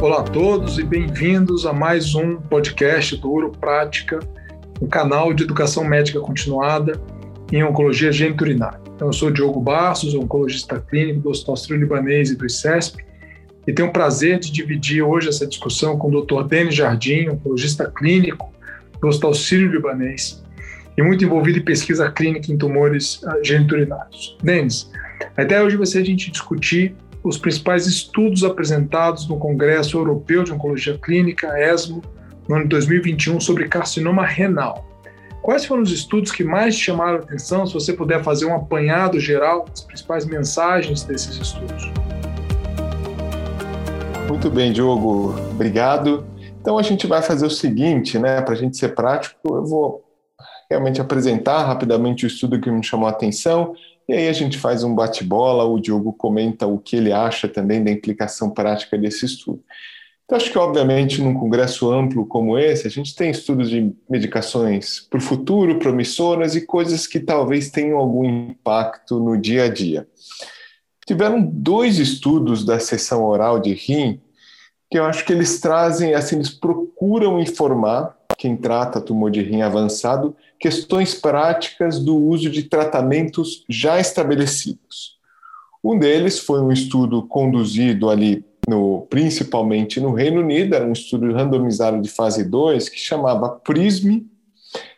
Olá a todos e bem-vindos a mais um podcast do Uro Prática, um canal de educação médica continuada em oncologia geniturinária. Então, eu sou Diogo Bastos, oncologista clínico do Hospital Sírio-Libanês e do ICESP, e tenho o prazer de dividir hoje essa discussão com o Dr. Denis Jardim, oncologista clínico do Hospital Sírio-Libanês e muito envolvido em pesquisa clínica em tumores ah, geniturinários. Denis, a ideia hoje vai ser a gente discutir os principais estudos apresentados no Congresso Europeu de Oncologia Clínica, ESMO, no ano de 2021, sobre carcinoma renal. Quais foram os estudos que mais chamaram a atenção? Se você puder fazer um apanhado geral das principais mensagens desses estudos. Muito bem, Diogo. Obrigado. Então a gente vai fazer o seguinte, né? Para a gente ser prático, eu vou realmente apresentar rapidamente o estudo que me chamou a atenção e aí a gente faz um bate-bola, o Diogo comenta o que ele acha também da implicação prática desse estudo. Então, acho que, obviamente, num congresso amplo como esse, a gente tem estudos de medicações para o futuro, promissoras e coisas que talvez tenham algum impacto no dia a dia. Tiveram dois estudos da sessão oral de rim que eu acho que eles trazem, assim, eles procuram informar quem trata tumor de rim avançado questões práticas do uso de tratamentos já estabelecidos. Um deles foi um estudo conduzido ali, no, principalmente no Reino Unido, era um estudo randomizado de fase 2 que chamava PRISM,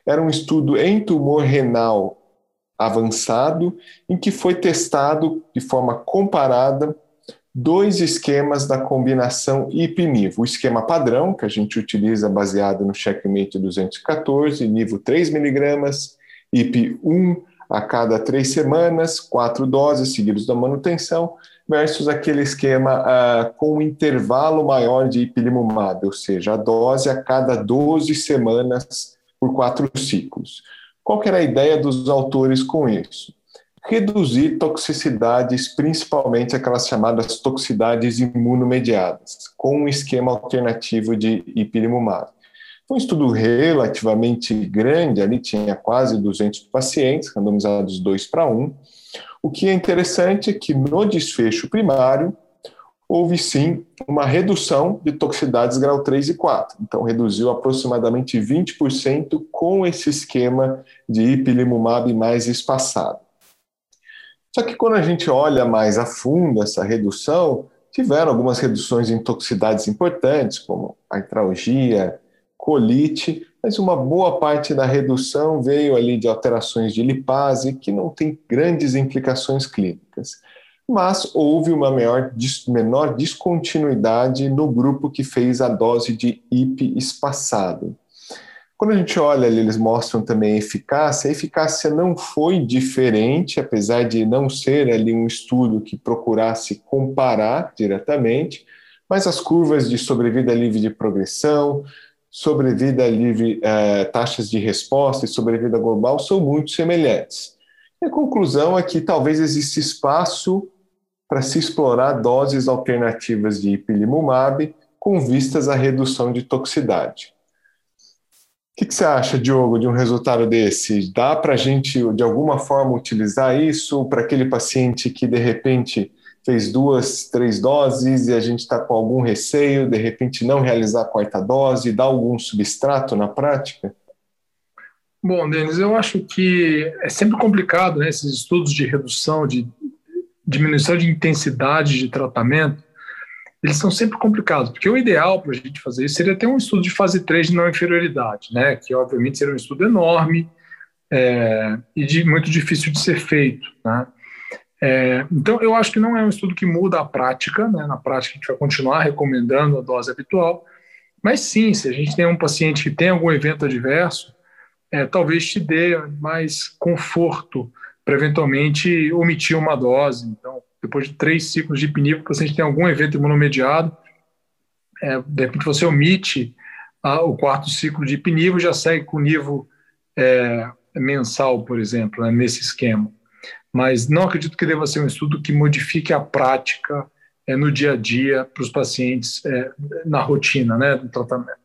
era um estudo em tumor renal avançado, em que foi testado de forma comparada dois esquemas da combinação IP-NIVO. O esquema padrão, que a gente utiliza baseado no Checkmate 214, NIVO 3mg, IP 1 a cada três semanas, quatro doses seguidas da manutenção, versus aquele esquema uh, com um intervalo maior de ipilimumab, ou seja, a dose a cada 12 semanas por quatro ciclos. Qual era a ideia dos autores com isso? Reduzir toxicidades, principalmente aquelas chamadas toxicidades imunomediadas, com um esquema alternativo de ipilimumab. Foi um estudo relativamente grande, ali tinha quase 200 pacientes, randomizados 2 para 1. O que é interessante é que no desfecho primário, houve sim uma redução de toxicidades grau 3 e 4. Então, reduziu aproximadamente 20% com esse esquema de ipilimumab mais espaçado. Só que quando a gente olha mais a fundo essa redução, tiveram algumas reduções em toxicidades importantes, como artralgia, colite, mas uma boa parte da redução veio ali de alterações de lipase, que não tem grandes implicações clínicas. Mas houve uma maior, menor descontinuidade no grupo que fez a dose de IP espaçado. Quando a gente olha ali, eles mostram também a eficácia. A eficácia não foi diferente, apesar de não ser ali um estudo que procurasse comparar diretamente, mas as curvas de sobrevida livre de progressão, sobrevida livre, eh, taxas de resposta e sobrevida global são muito semelhantes. E a conclusão é que talvez exista espaço para se explorar doses alternativas de ipilimumab com vistas à redução de toxicidade. O que, que, você acha, Diogo, de um resultado desse? Dá para a gente, de alguma forma, utilizar isso para aquele paciente que, de repente, fez duas, três doses e a gente está com algum receio, de repente, não realizar a quarta dose, dá algum substrato na prática? Bom, Denis, eu acho que é sempre complicado, né, esses estudos de redução, de diminuição de intensidade de tratamento, eles são sempre complicados, porque o ideal para a gente fazer isso seria ter um estudo de fase 3 de não inferioridade, né, que obviamente seria um estudo enorme é, e de, muito difícil de ser feito. Né? É, então, eu acho que não é um estudo que muda a prática, né? na prática a gente vai continuar recomendando a dose habitual, mas sim, se a gente tem um paciente que tem algum evento adverso, é, talvez te dê mais conforto para eventualmente omitir uma dose. Então, depois de três ciclos de PNIV, o paciente tem algum evento imunomediado, é, de repente você omite a, o quarto ciclo de PNIVO já segue com nível é, mensal, por exemplo, né, nesse esquema. Mas não acredito que deva ser um estudo que modifique a prática é, no dia a dia para os pacientes é, na rotina né, do tratamento.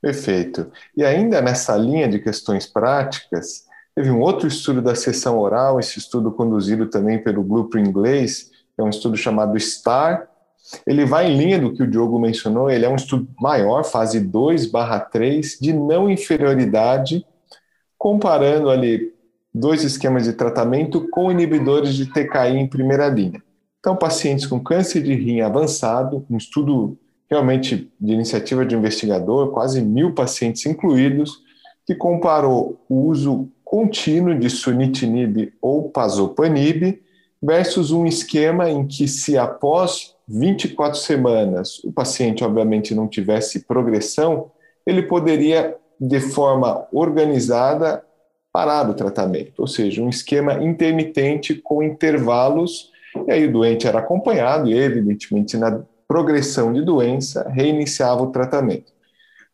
Perfeito. E ainda nessa linha de questões práticas, Teve um outro estudo da sessão oral, esse estudo conduzido também pelo grupo inglês, é um estudo chamado STAR, Ele vai em linha do que o Diogo mencionou, ele é um estudo maior, fase 2/3, de não inferioridade, comparando ali dois esquemas de tratamento com inibidores de TKI em primeira linha. Então, pacientes com câncer de rim avançado, um estudo realmente de iniciativa de investigador, quase mil pacientes incluídos, que comparou o uso contínuo de sunitinib ou pazopanib versus um esquema em que se após 24 semanas o paciente obviamente não tivesse progressão, ele poderia de forma organizada parar o tratamento, ou seja, um esquema intermitente com intervalos, e aí o doente era acompanhado e evidentemente na progressão de doença reiniciava o tratamento.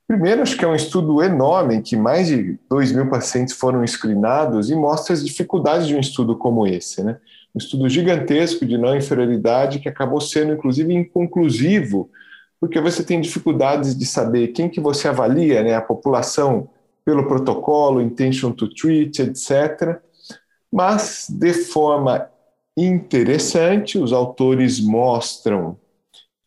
Primeiro, acho que é um estudo enorme, que mais de 2 mil pacientes foram screenados e mostra as dificuldades de um estudo como esse. Né? Um estudo gigantesco de não inferioridade que acabou sendo, inclusive, inconclusivo, porque você tem dificuldades de saber quem que você avalia, né? a população pelo protocolo, intention to treat, etc. Mas, de forma interessante, os autores mostram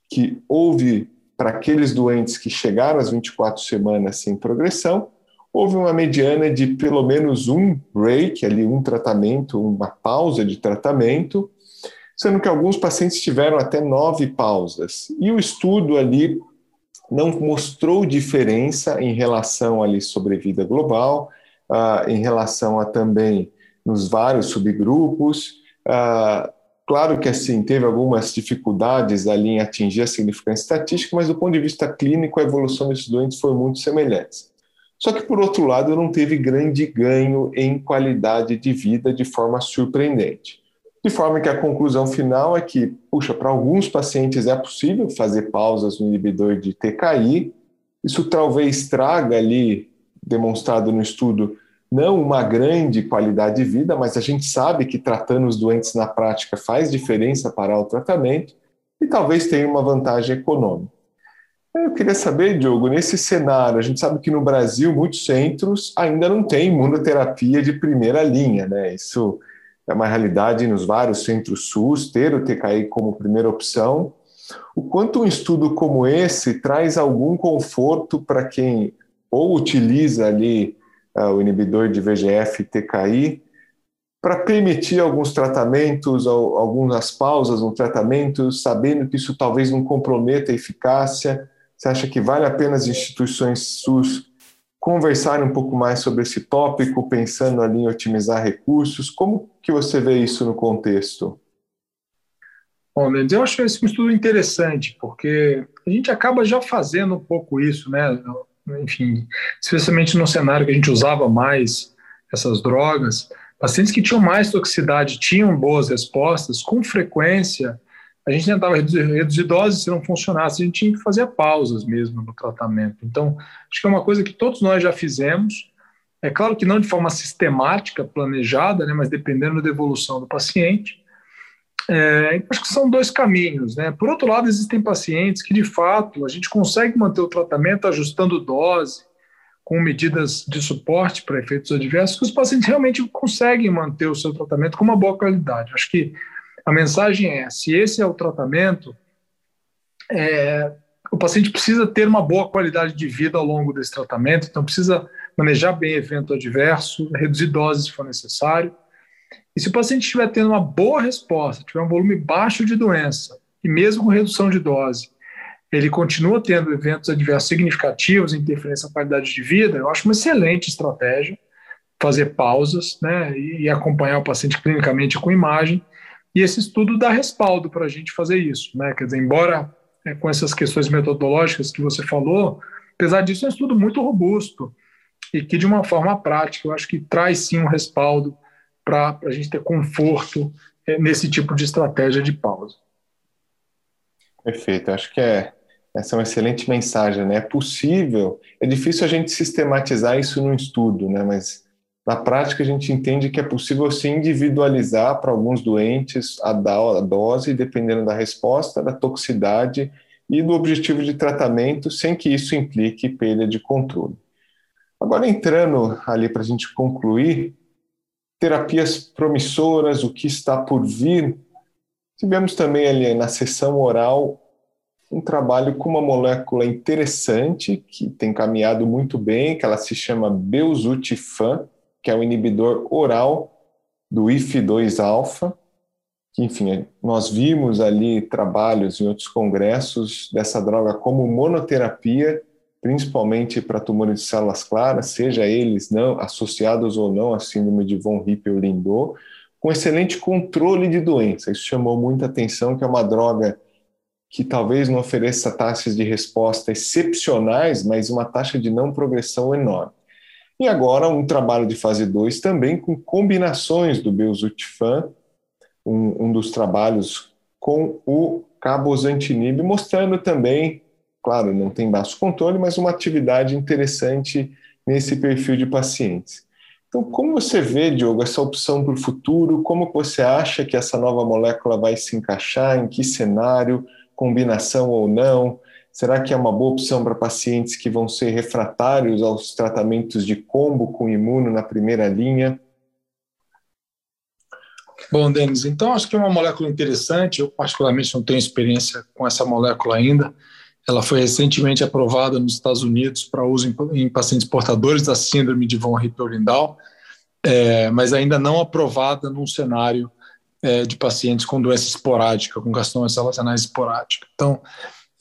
que houve para aqueles doentes que chegaram às 24 semanas sem progressão, houve uma mediana de pelo menos um break, ali um tratamento, uma pausa de tratamento, sendo que alguns pacientes tiveram até nove pausas. E o estudo ali não mostrou diferença em relação ali sobrevida global, uh, em relação a também nos vários subgrupos. Uh, Claro que assim teve algumas dificuldades ali em atingir a significância estatística, mas do ponto de vista clínico a evolução desses doentes foi muito semelhante. Só que por outro lado não teve grande ganho em qualidade de vida de forma surpreendente. De forma que a conclusão final é que, puxa, para alguns pacientes é possível fazer pausas no inibidor de TKI. Isso talvez traga ali, demonstrado no estudo, não uma grande qualidade de vida, mas a gente sabe que tratando os doentes na prática faz diferença para o tratamento e talvez tenha uma vantagem econômica. Eu queria saber, Diogo, nesse cenário, a gente sabe que no Brasil muitos centros ainda não têm imunoterapia de primeira linha, né? Isso é uma realidade nos vários centros SUS, ter o TKI como primeira opção. O quanto um estudo como esse traz algum conforto para quem ou utiliza ali uh, o inibidor de VGF TKI, para permitir alguns tratamentos, algumas pausas no tratamento, sabendo que isso talvez não comprometa a eficácia? Você acha que vale a pena as instituições SUS conversarem um pouco mais sobre esse tópico, pensando ali em otimizar recursos? Como que você vê isso no contexto? Bom, Mendes, eu acho esse estudo interessante, porque a gente acaba já fazendo um pouco isso, né? Enfim, especialmente no cenário que a gente usava mais essas drogas, pacientes que tinham mais toxicidade tinham boas respostas, com frequência a gente tentava reduzir, reduzir doses, se não funcionasse, a gente tinha que fazer pausas mesmo no tratamento. Então, acho que é uma coisa que todos nós já fizemos, é claro que não de forma sistemática, planejada, né, mas dependendo da evolução do paciente, é, acho que são dois caminhos. Né? Por outro lado, existem pacientes que, de fato, a gente consegue manter o tratamento ajustando dose, com medidas de suporte para efeitos adversos, que os pacientes realmente conseguem manter o seu tratamento com uma boa qualidade. Acho que a mensagem é: se esse é o tratamento, é, o paciente precisa ter uma boa qualidade de vida ao longo desse tratamento, então precisa manejar bem evento adverso, reduzir doses se for necessário e se o paciente estiver tendo uma boa resposta, tiver um volume baixo de doença, e mesmo com redução de dose, ele continua tendo eventos adversos significativos, interferência na qualidade de vida, eu acho uma excelente estratégia fazer pausas né, e acompanhar o paciente clinicamente com imagem. E esse estudo dá respaldo para a gente fazer isso. Né? Quer dizer, embora é, com essas questões metodológicas que você falou, apesar disso, é um estudo muito robusto e que, de uma forma prática, eu acho que traz sim um respaldo para a gente ter conforto é, nesse tipo de estratégia de pausa. Perfeito, acho que é, essa é uma excelente mensagem, né? É possível, é difícil a gente sistematizar isso no estudo, né? Mas na prática a gente entende que é possível se individualizar para alguns doentes a, a dose, dependendo da resposta, da toxicidade e do objetivo de tratamento, sem que isso implique perda de controle. Agora, entrando ali para a gente concluir, terapias promissoras, o que está por vir. Tivemos também ali na sessão oral um trabalho com uma molécula interessante que tem caminhado muito bem, que ela se chama Belzutifan, que é o inibidor oral do IF2-alfa, que, enfim, nós vimos ali trabalhos em outros congressos dessa droga como monoterapia, principalmente para tumores de células claras, seja eles não associados ou não à síndrome de von Hippel-Lindau, com excelente controle de doença. Isso chamou muita atenção, que é uma droga que talvez não ofereça taxas de resposta excepcionais, mas uma taxa de não progressão enorme. E agora um trabalho de fase 2 também com combinações do Belzutifan, um, um dos trabalhos com o cabozantinib, mostrando também, claro, não tem baixo controle, mas uma atividade interessante nesse perfil de pacientes. Então, como você vê, Diogo, essa opção para o futuro? Como você acha que essa nova molécula vai se encaixar? Em que cenário? Combinação ou não? Será que é uma boa opção para pacientes que vão ser refratários aos tratamentos de combo com imuno na primeira linha? Bom, Denis, então acho que é uma molécula interessante. Eu, particularmente, não tenho experiência com essa molécula ainda. Ela foi recentemente aprovada nos Estados Unidos para uso em, em, pacientes portadores da síndrome de von Hippel-Lindau, é, mas ainda não aprovada num cenário é, de pacientes com doença esporádica, com carcinoma relacionais esporádica. Então,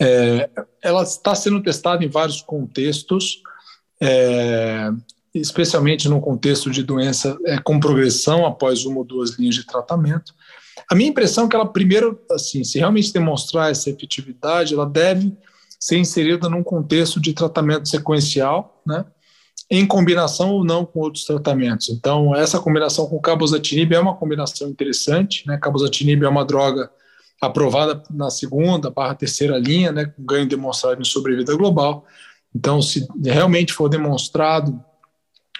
é, ela está sendo testada em vários contextos, é, especialmente no contexto de doença é, com progressão após uma ou duas linhas de tratamento. A minha impressão é que ela, primeiro, assim, se realmente demonstrar essa efetividade, ela deve ser inserida num contexto de tratamento sequencial, né, em combinação ou não com outros tratamentos. Então, essa combinação com cabozantinib é uma combinação interessante. Né? Cabozantinib é uma droga aprovada na segunda barra terceira linha, né, com ganho demonstrado em sobrevida global. Então, se realmente for demonstrado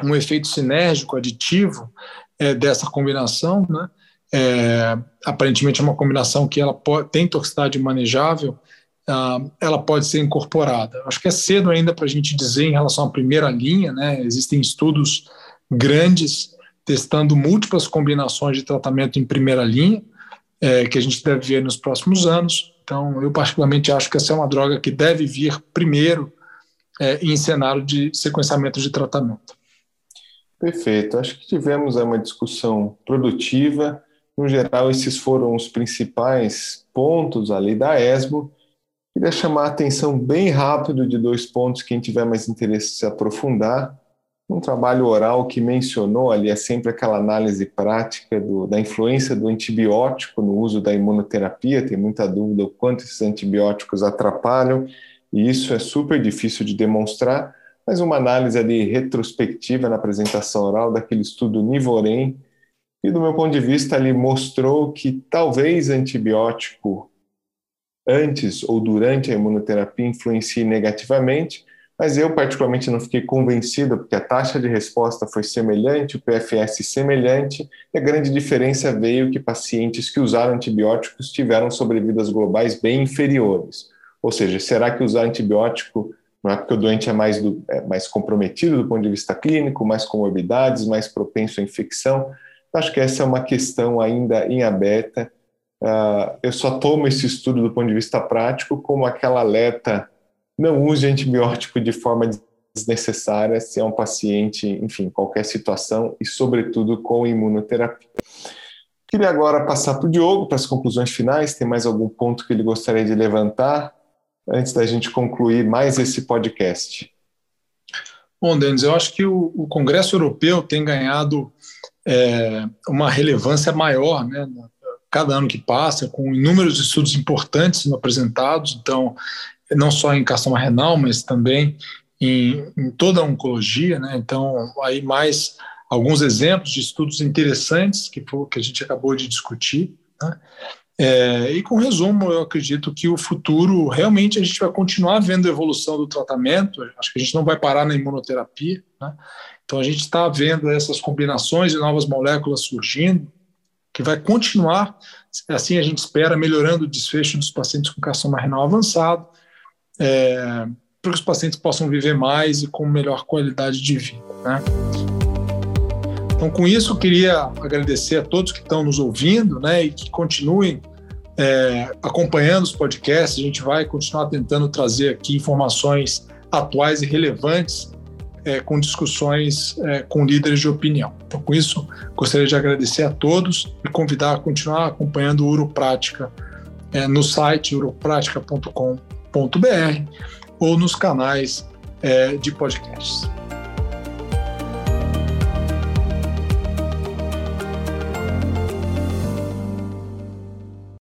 um efeito sinérgico aditivo é, dessa combinação, né, é, aparentemente é uma combinação que ela pode, tem toxicidade manejável, ela pode ser incorporada. Acho que é cedo ainda para a gente dizer em relação à primeira linha, né, existem estudos grandes testando múltiplas combinações de tratamento em primeira linha, é, que a gente deve ver nos próximos anos. Então, eu particularmente acho que essa é uma droga que deve vir primeiro é, em cenário de sequenciamento de tratamento. Perfeito. Acho que tivemos uma discussão produtiva. No geral, esses foram os principais pontos ali da ESMO. Queria chamar a atenção bem rápido de dois pontos, quem tiver mais interesse se aprofundar um trabalho oral que mencionou ali é sempre aquela análise prática do, da influência do antibiótico no uso da imunoterapia. Tem muita dúvida o quanto esses antibióticos atrapalham, e isso é super difícil de demonstrar. Mas uma análise ali retrospectiva na apresentação oral daquele estudo Nivorem, e do meu ponto de vista ali mostrou que talvez antibiótico antes ou durante a imunoterapia influencie negativamente, mas eu particularmente não fiquei convencido, porque a taxa de resposta foi semelhante, o PFS semelhante, e a grande diferença veio que pacientes que usaram antibióticos tiveram sobrevidas globais bem inferiores. Ou seja, será que usar antibiótico não é porque o doente é mais, do, é mais comprometido do ponto de vista clínico, mais comorbidades, mais propenso à infecção? Acho que essa é uma questão ainda em aberta. Uh, eu só tomo esse estudo do ponto de vista prático como aquela alerta não use antibiótico de forma desnecessária se é um paciente, enfim, qualquer situação e, sobretudo, com imunoterapia. Queria agora passar para o Diogo para as conclusões finais. Tem mais algum ponto que ele gostaria de levantar antes da gente concluir mais esse podcast? Bom, Denis, eu acho que o, o Congresso Europeu tem ganhado é, uma relevância maior, né? Cada ano que passa, com inúmeros estudos importantes sendo apresentados. Então, não só em carcinoma renal, mas também em, em, toda a oncologia, né? Então, aí mais alguns exemplos de estudos interessantes que, que a gente acabou de discutir, né? É, e com resumo, eu acredito que o futuro realmente a gente vai continuar vendo a evolução do tratamento. Acho que a gente não vai parar na imunoterapia. Né? Então a gente está vendo essas combinações de novas moléculas surgindo, que vai continuar, assim a gente espera, melhorando o desfecho dos pacientes com carcinoma renal avançado é, para que os pacientes possam viver mais e com melhor qualidade de vida. Né? Então, com isso, eu queria agradecer a todos que estão nos ouvindo né, e que continuem é, acompanhando os podcasts, a gente vai continuar tentando trazer aqui informações atuais e relevantes é, com discussões é, com líderes de opinião. Então, com isso, gostaria de agradecer a todos e convidar a continuar acompanhando o Uroprática é, no site uropratica.com.br ou nos canais é, de podcasts.